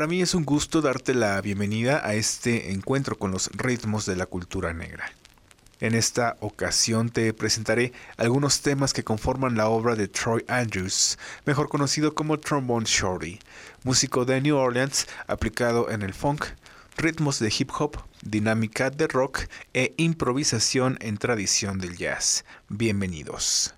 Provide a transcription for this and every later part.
Para mí es un gusto darte la bienvenida a este encuentro con los ritmos de la cultura negra. En esta ocasión te presentaré algunos temas que conforman la obra de Troy Andrews, mejor conocido como Trombone Shorty, músico de New Orleans aplicado en el funk, ritmos de hip hop, dinámica de rock e improvisación en tradición del jazz. Bienvenidos.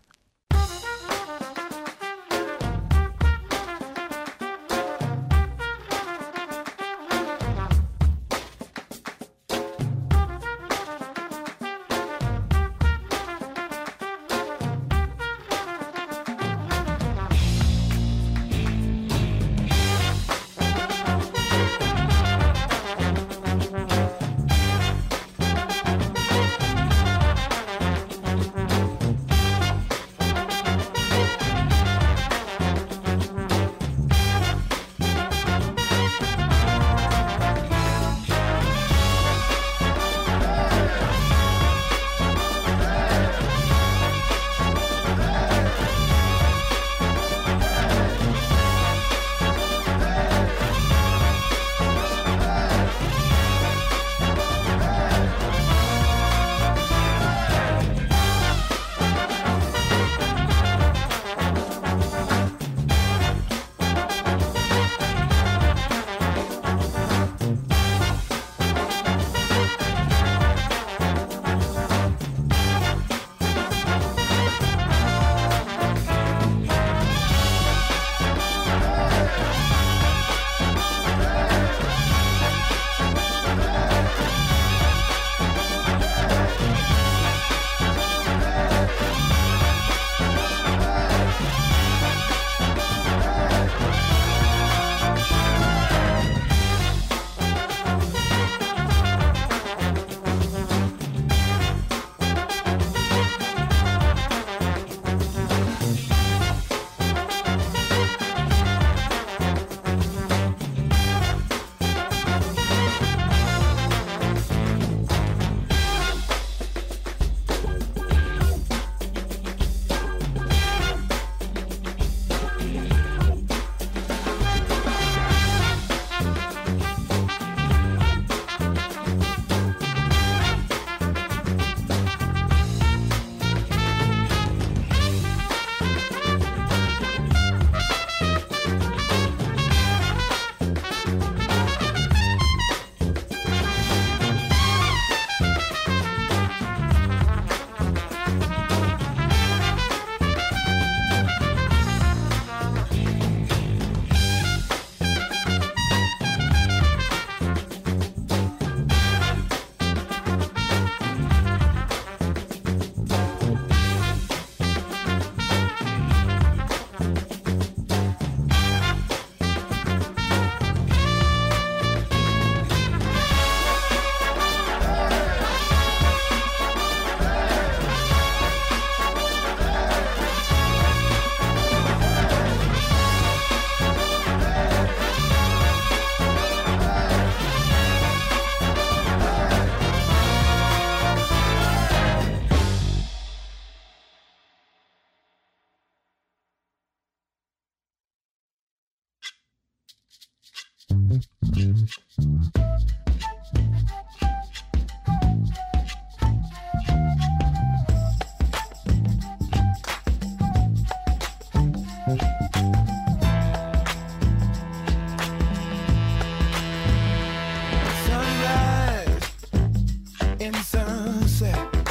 sunset. Eh?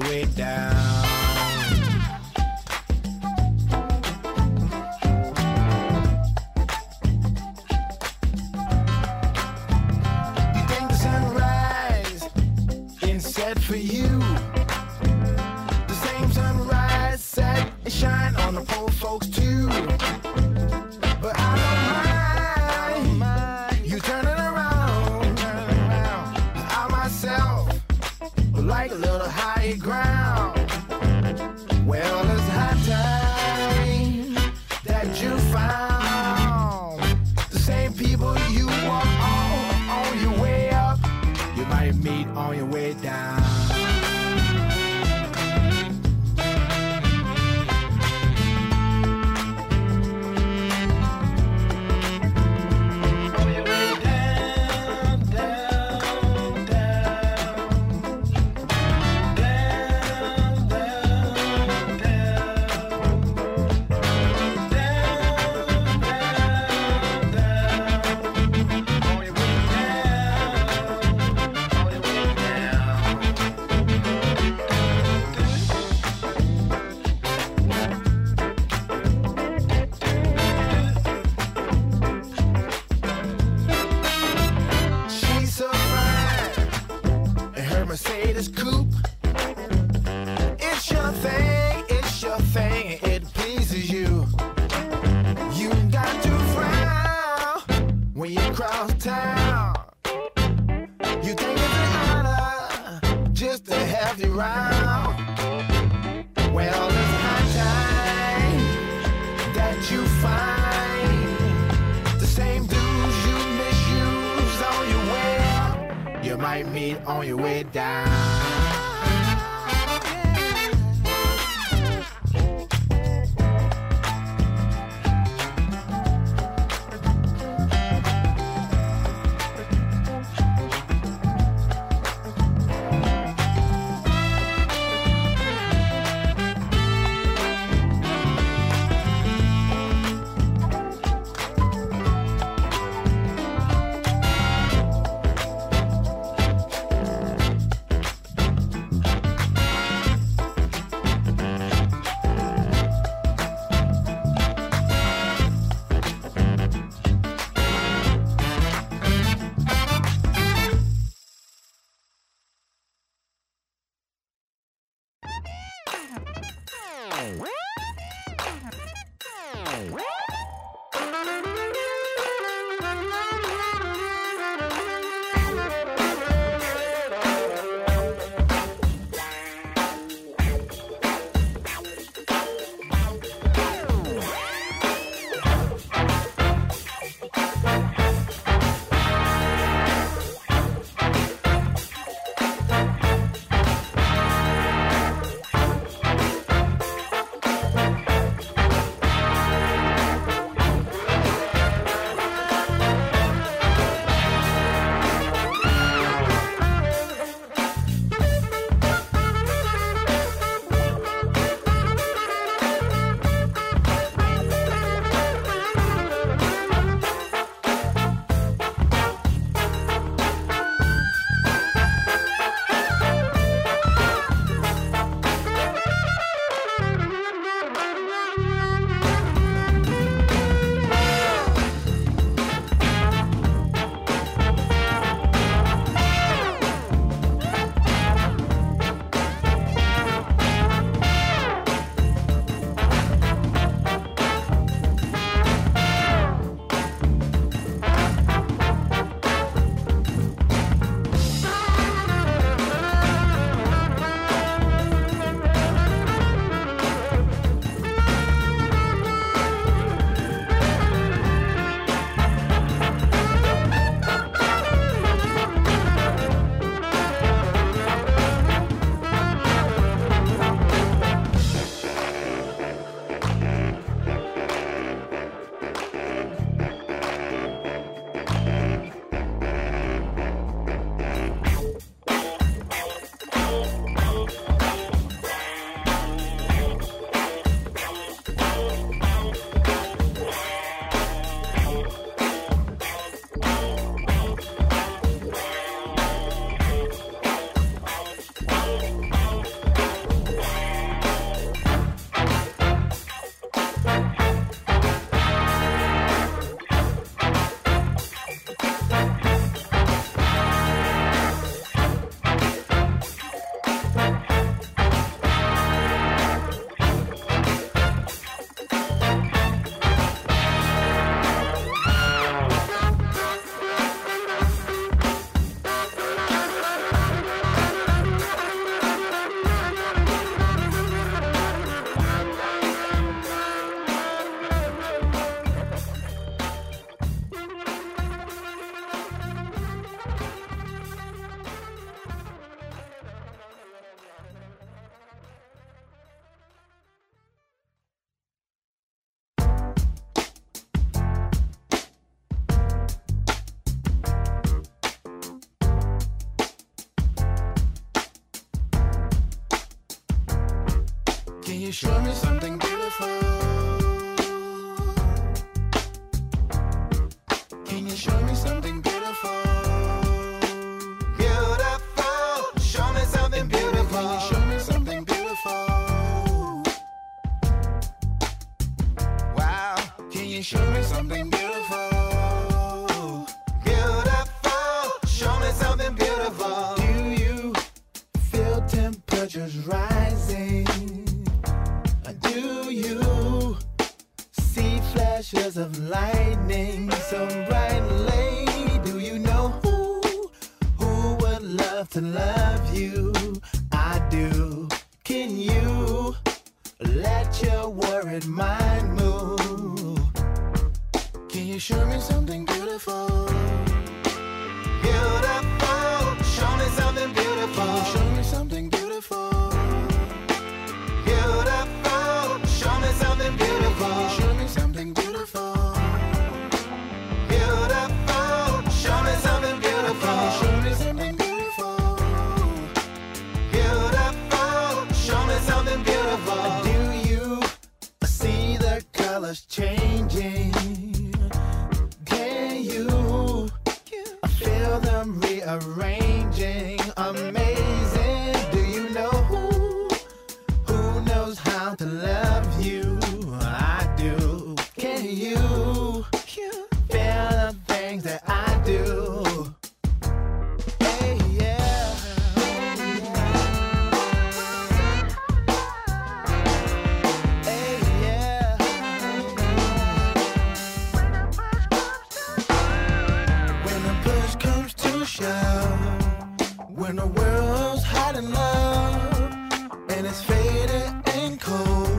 Way down. Can show me something beautiful? Beautiful, show me something beautiful. Do you feel temperatures rising? Do you see flashes of lightning so brightly? Do you know who who would love to love you? I do. Can you let your worried mind move? You show me something beautiful? Beautiful, show me something beautiful. World's hot in love, and it's faded and cold,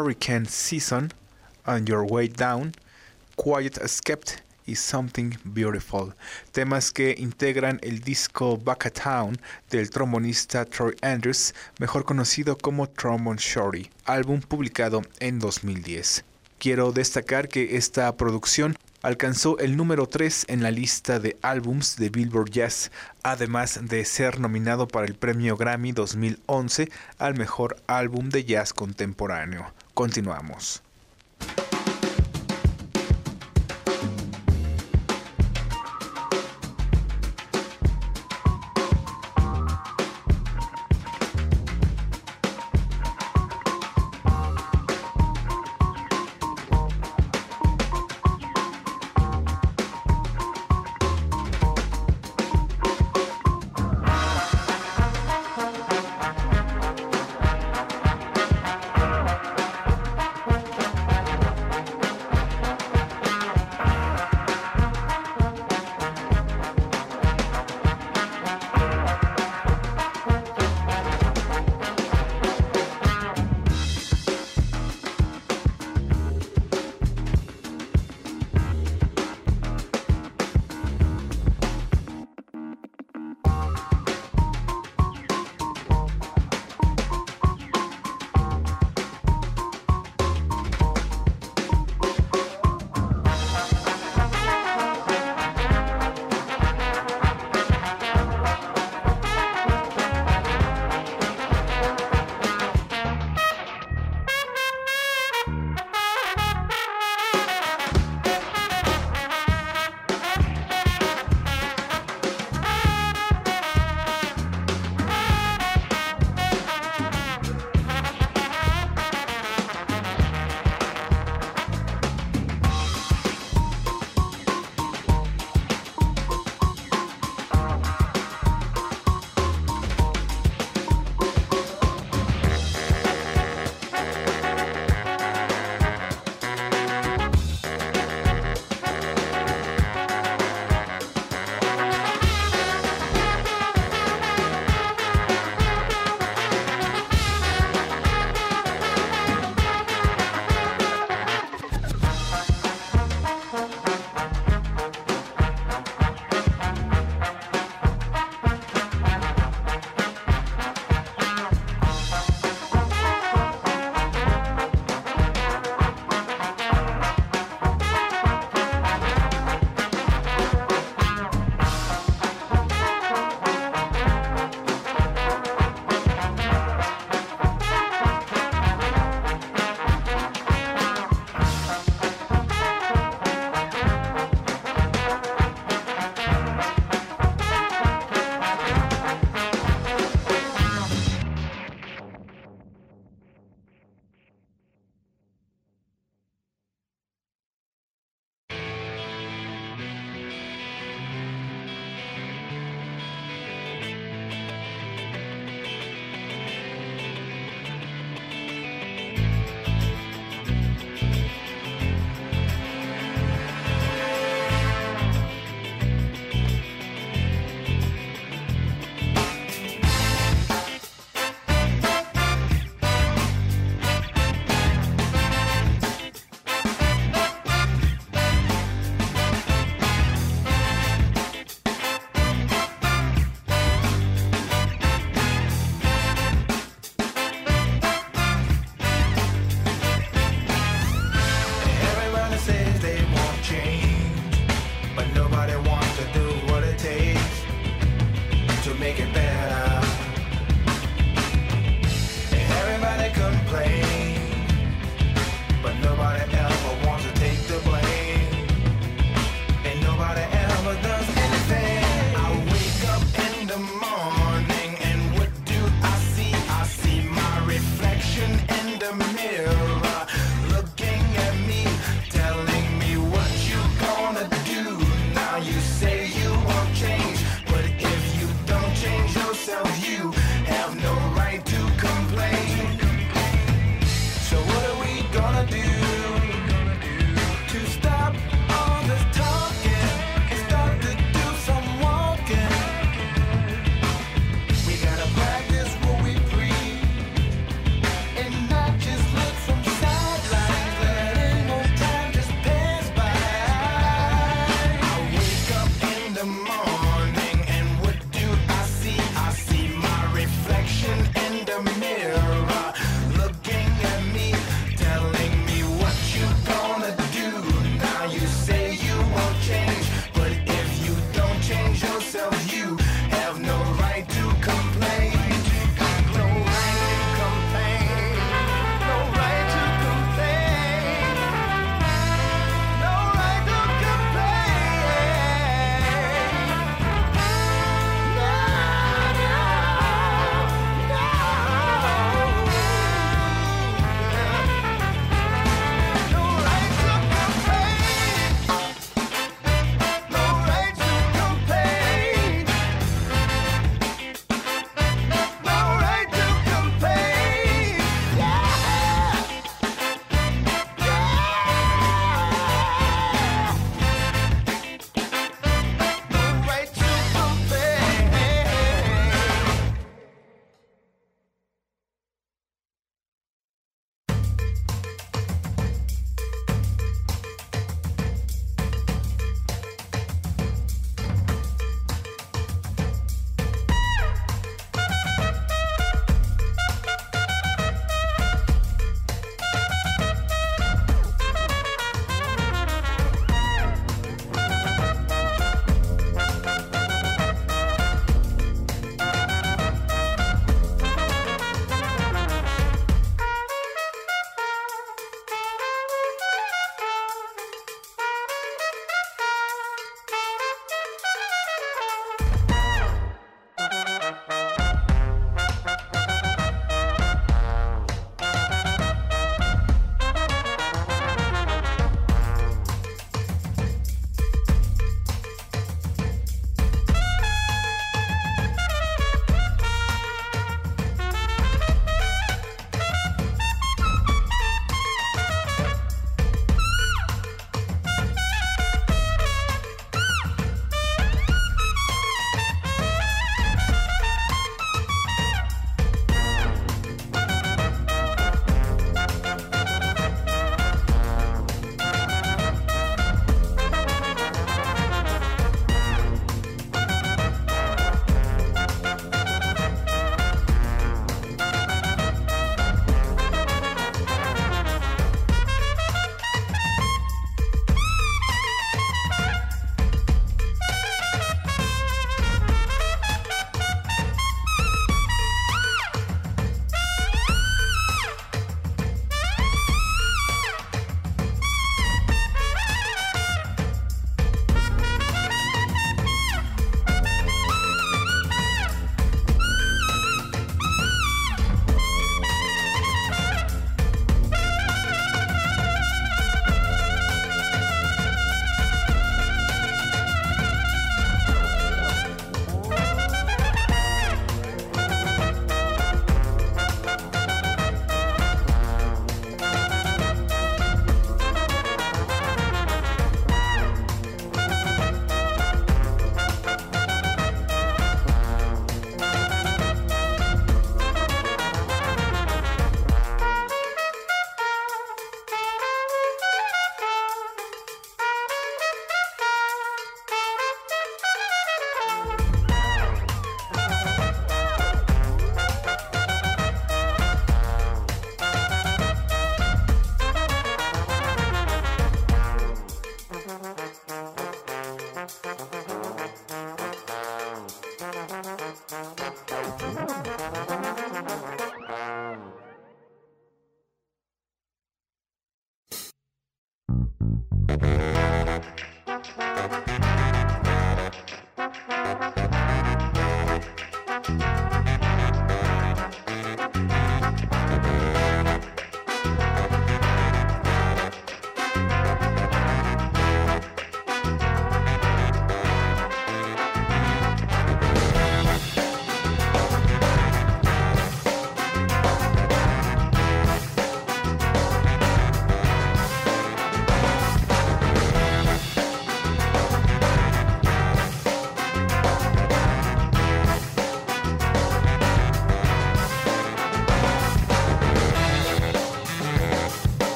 Hurricane Season, On Your Way Down, Quiet Escaped y Something Beautiful, temas que integran el disco Back a Town del trombonista Troy Andrews, mejor conocido como Trombone Shorty, álbum publicado en 2010. Quiero destacar que esta producción alcanzó el número 3 en la lista de álbums de Billboard Jazz, además de ser nominado para el premio Grammy 2011 al mejor álbum de jazz contemporáneo. Continuamos.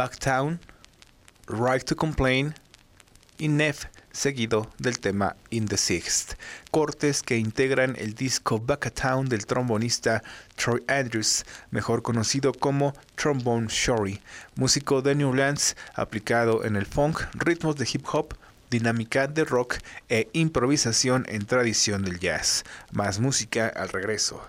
Backtown, Right to Complain y Neff seguido del tema In the Sixth, cortes que integran el disco Backtown del trombonista Troy Andrews, mejor conocido como Trombone Shorey, músico de New Orleans aplicado en el funk, ritmos de hip hop, dinámica de rock e improvisación en tradición del jazz. Más música al regreso.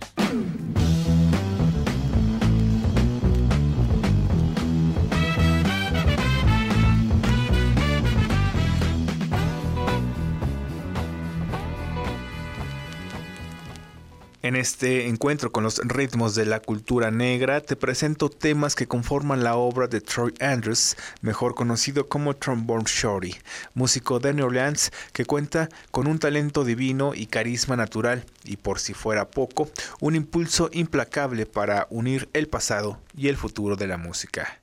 En este encuentro con los ritmos de la cultura negra, te presento temas que conforman la obra de Troy Andrews, mejor conocido como Trombone Shorty, músico de New Orleans que cuenta con un talento divino y carisma natural, y por si fuera poco, un impulso implacable para unir el pasado y el futuro de la música.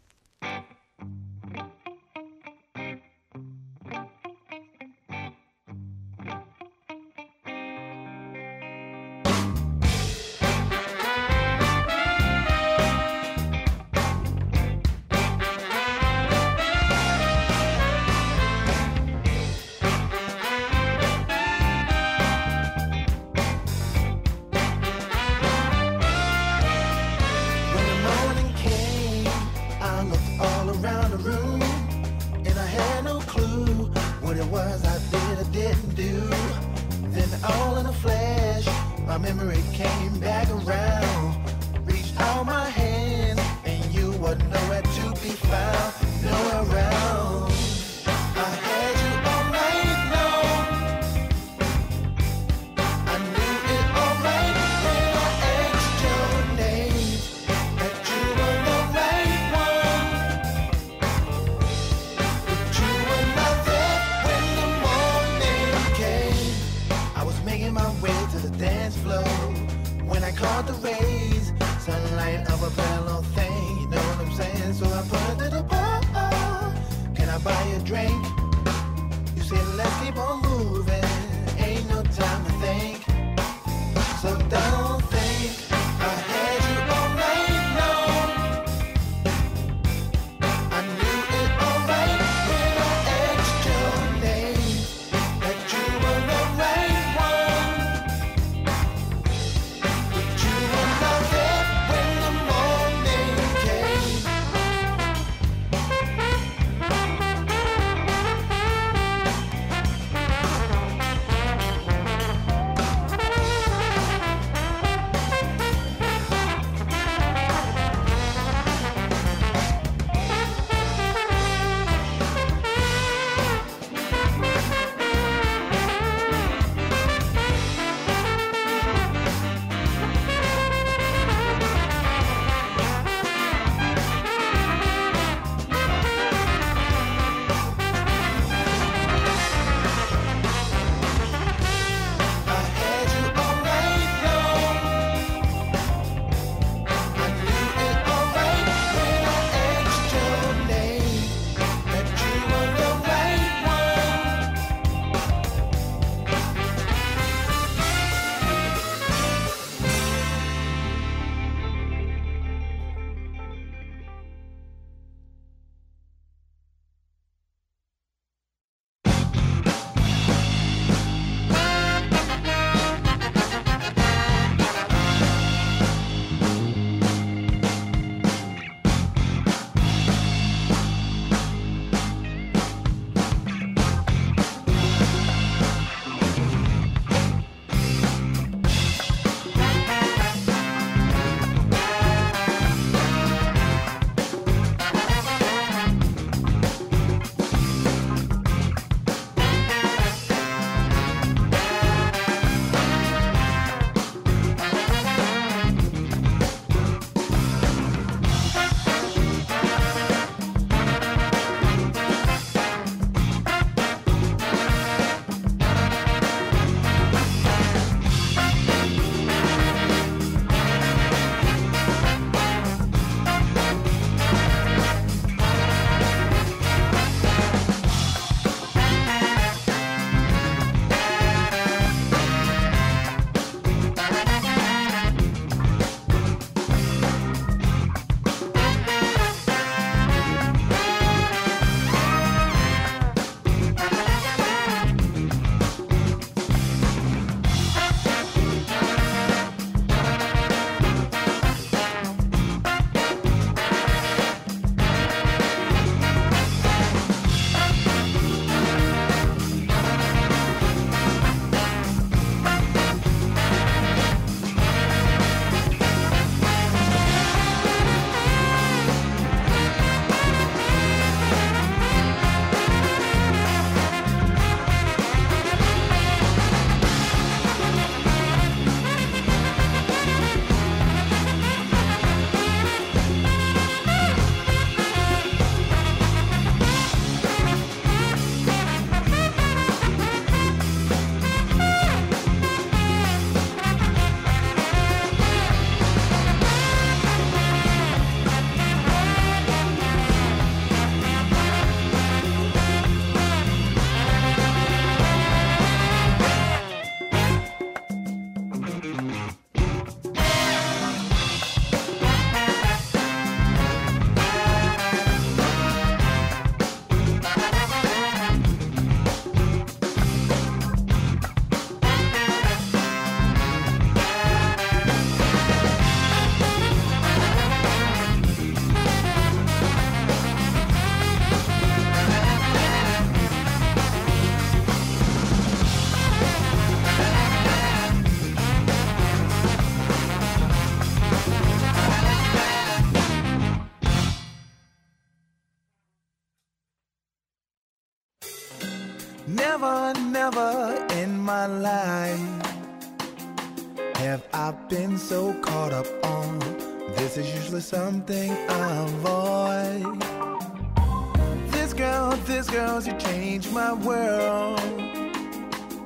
This girl, this girl, she changed my world.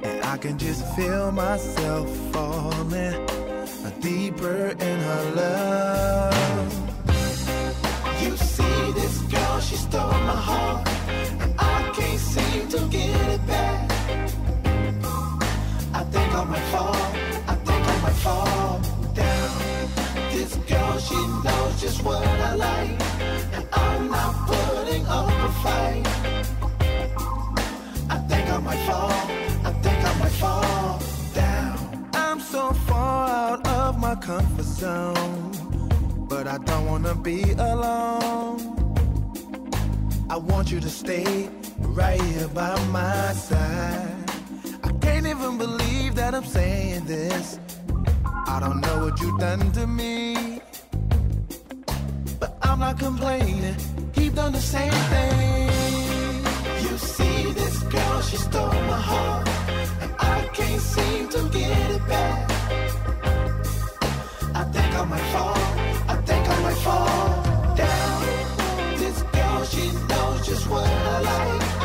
And I can just feel myself falling deeper in her love. You see, this girl, she stole my heart. And I can't seem to get it back. I think I might fall. I think I might fall down. This girl, she knows just what I like. And I'm not putting up a fight. Fall. I think I might fall down. I'm so far out of my comfort zone. But I don't wanna be alone. I want you to stay right here by my side. I can't even believe that I'm saying this. I don't know what you've done to me. But I'm not complaining. Keep doing the same thing. You see girl, she stole my heart. And I can't seem to get it back. I think I might fall. I think I might fall down. This girl, she knows just what I like.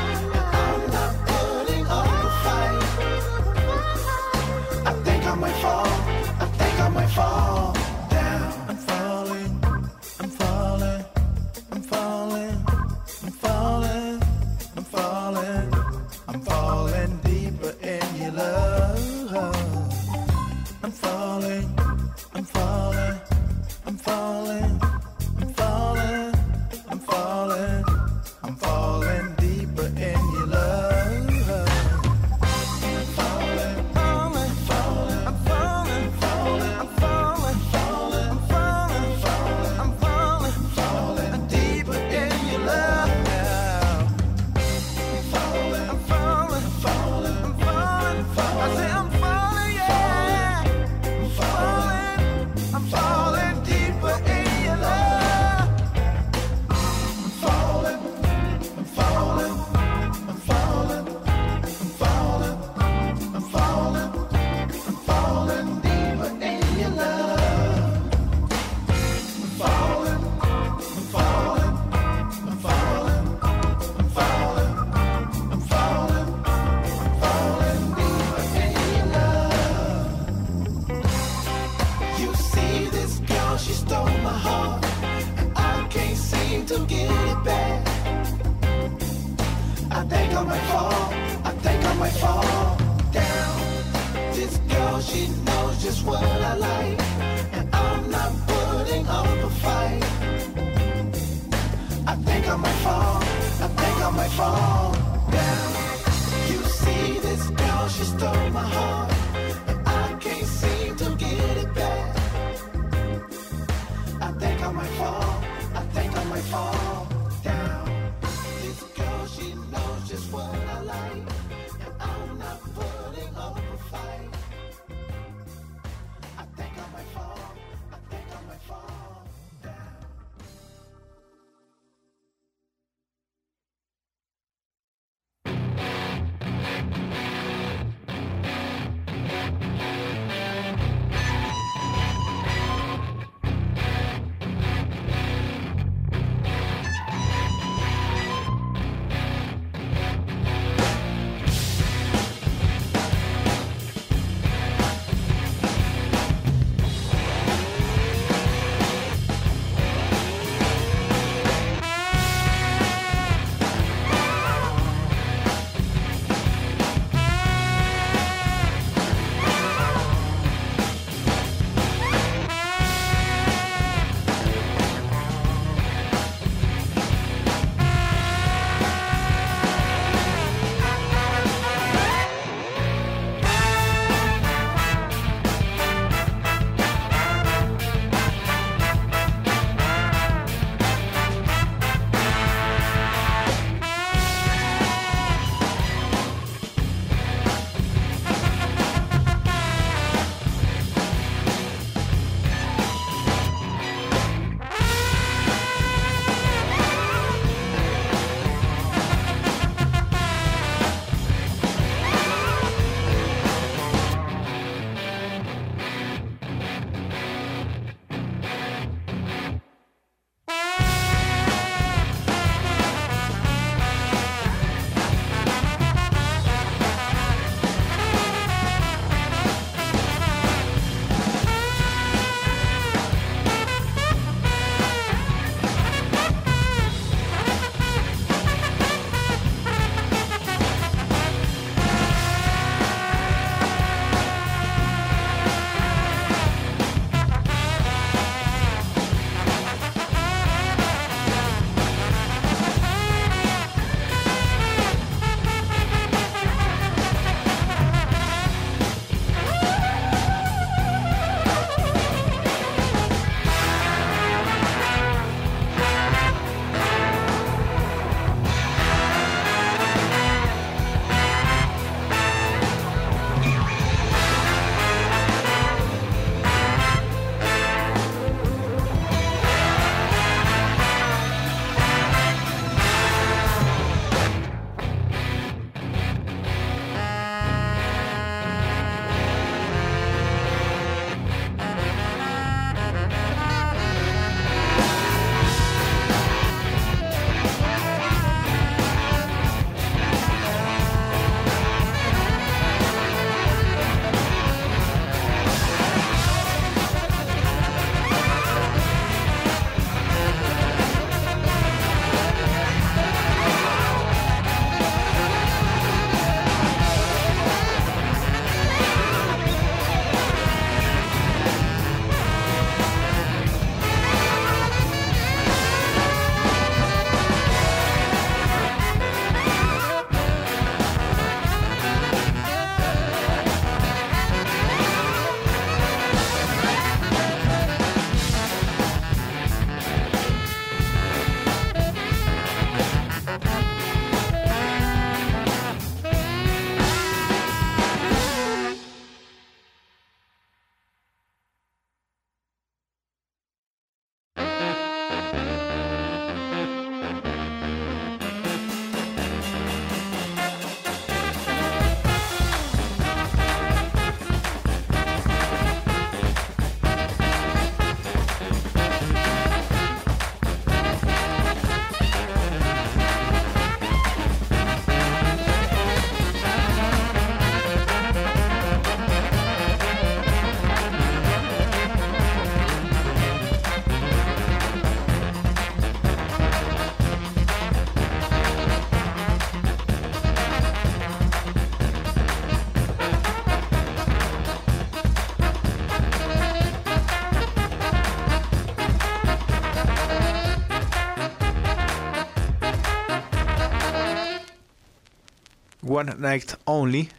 One Night Only,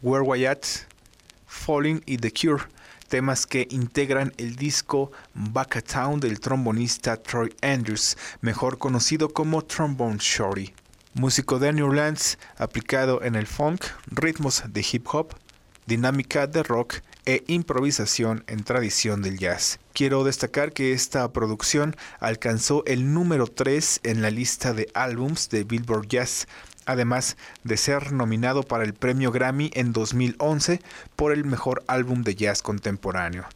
Where Wyatt, Falling y The Cure, temas que integran el disco Back a Town del trombonista Troy Andrews, mejor conocido como Trombone Shorty. Músico de New Orleans, aplicado en el funk, ritmos de hip hop, dinámica de rock e improvisación en tradición del jazz. Quiero destacar que esta producción alcanzó el número 3 en la lista de álbums de Billboard Jazz, además de ser nominado para el premio Grammy en 2011 por el mejor álbum de jazz contemporáneo.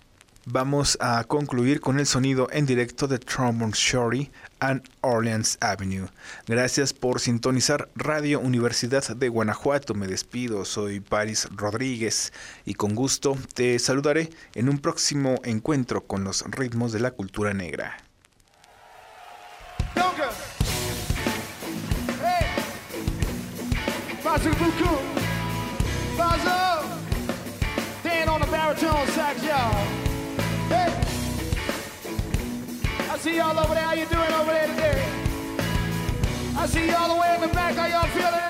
Vamos a concluir con el sonido en directo de Trombone Shorty and Orleans Avenue. Gracias por sintonizar Radio Universidad de Guanajuato. Me despido, soy Paris Rodríguez y con gusto te saludaré en un próximo encuentro con los ritmos de la cultura negra. Hey! I see y'all over there. How you doing over there today? I see y'all the way in the back. How y'all feeling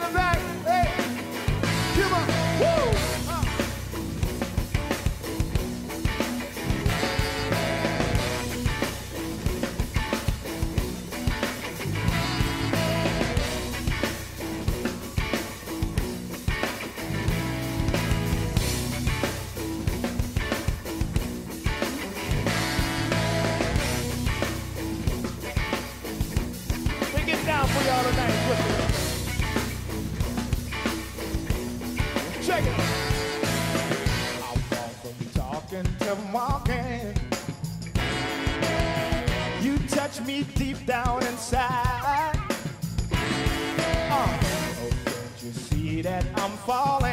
walking, kept walking. You touch me deep down inside. Oh, oh, don't you see that I'm falling?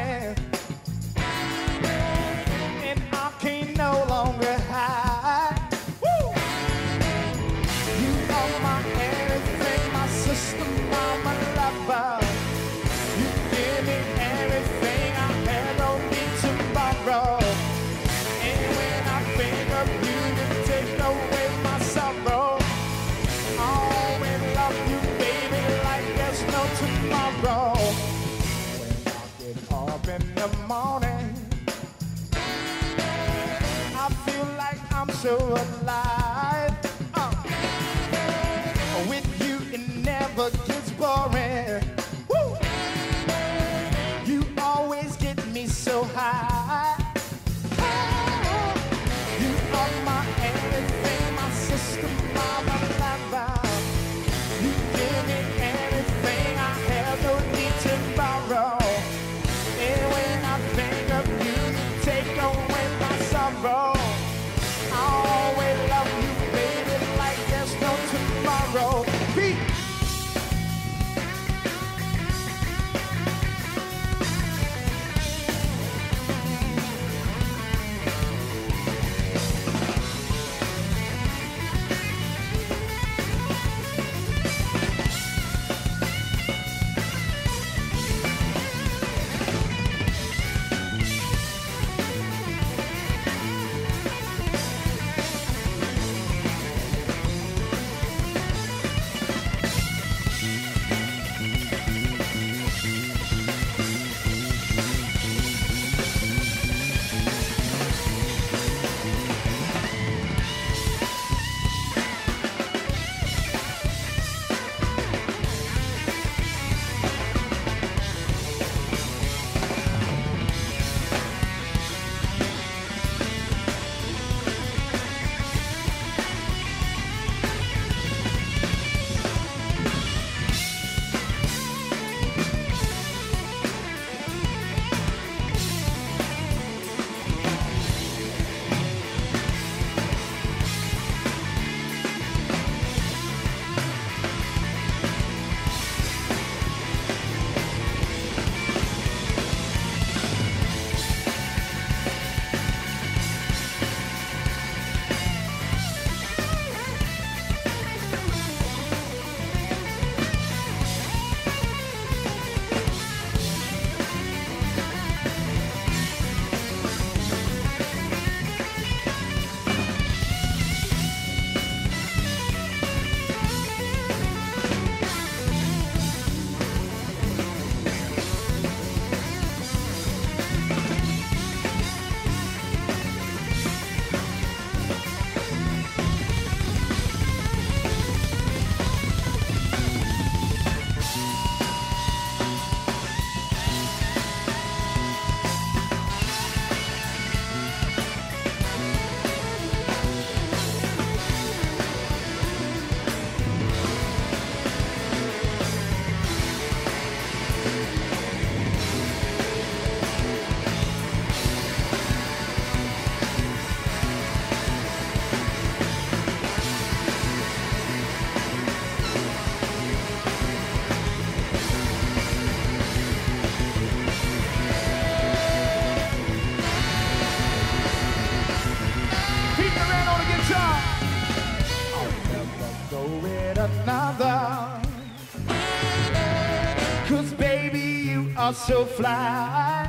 Are so fly.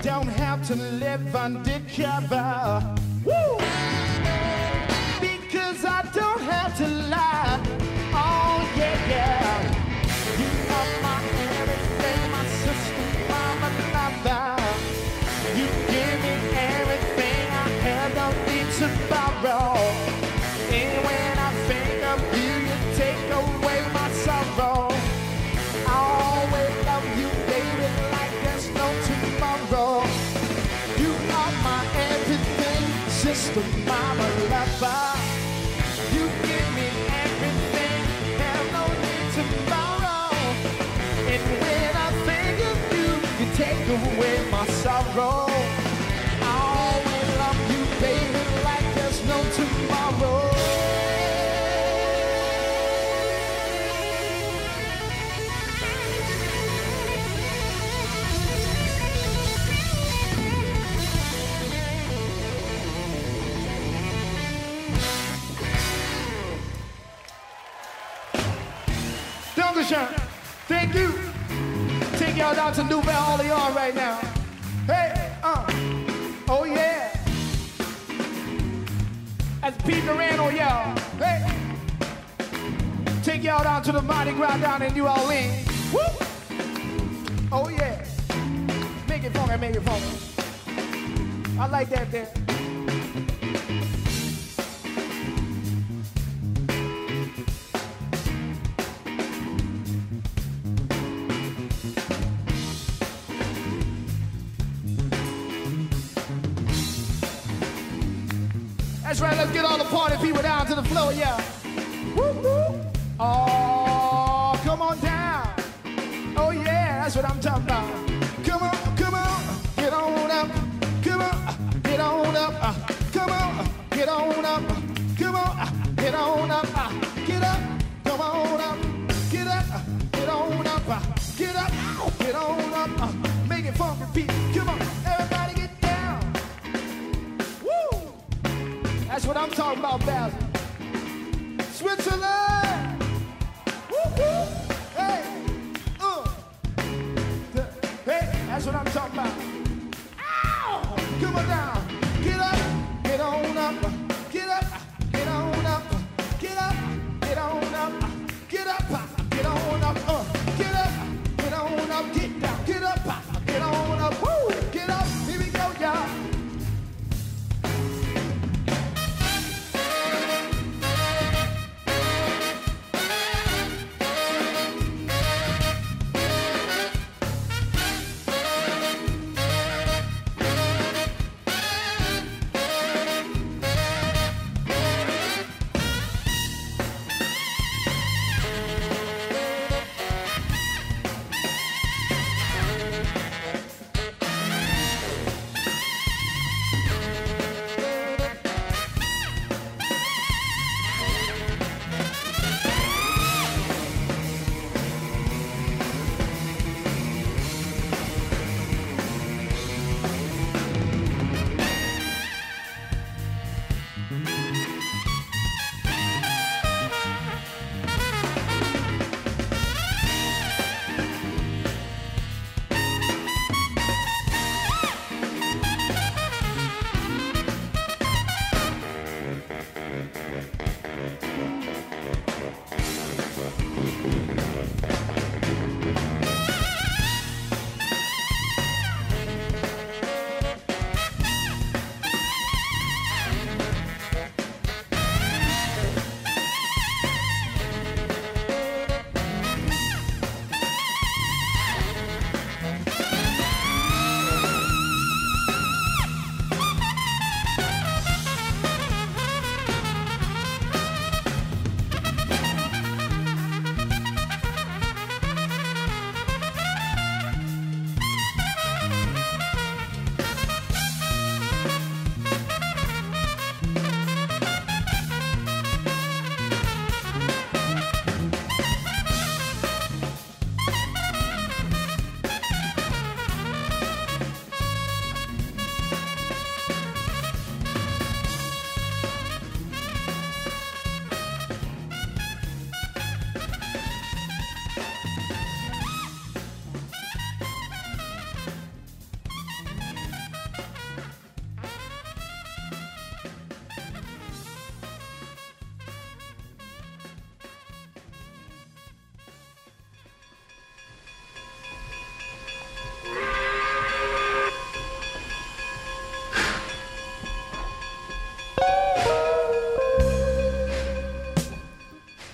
Don't have to live undercover. Sister, mama, lover. You give me everything, have no need to borrow. And when I think of you, you take away my sorrow. Dankeschön. Thank you. Take y'all down to Nouvelle Orleans right now. Hey, uh, oh yeah. That's Pete Moran on y'all. Hey, take y'all down to the Mardi Gras down in New Orleans. Woo! Oh yeah. Make it funky, make it funky. I like that there. Party people down to the floor, yeah. Woo, woo. Oh, come on down. Oh, yeah, that's what I'm talking about.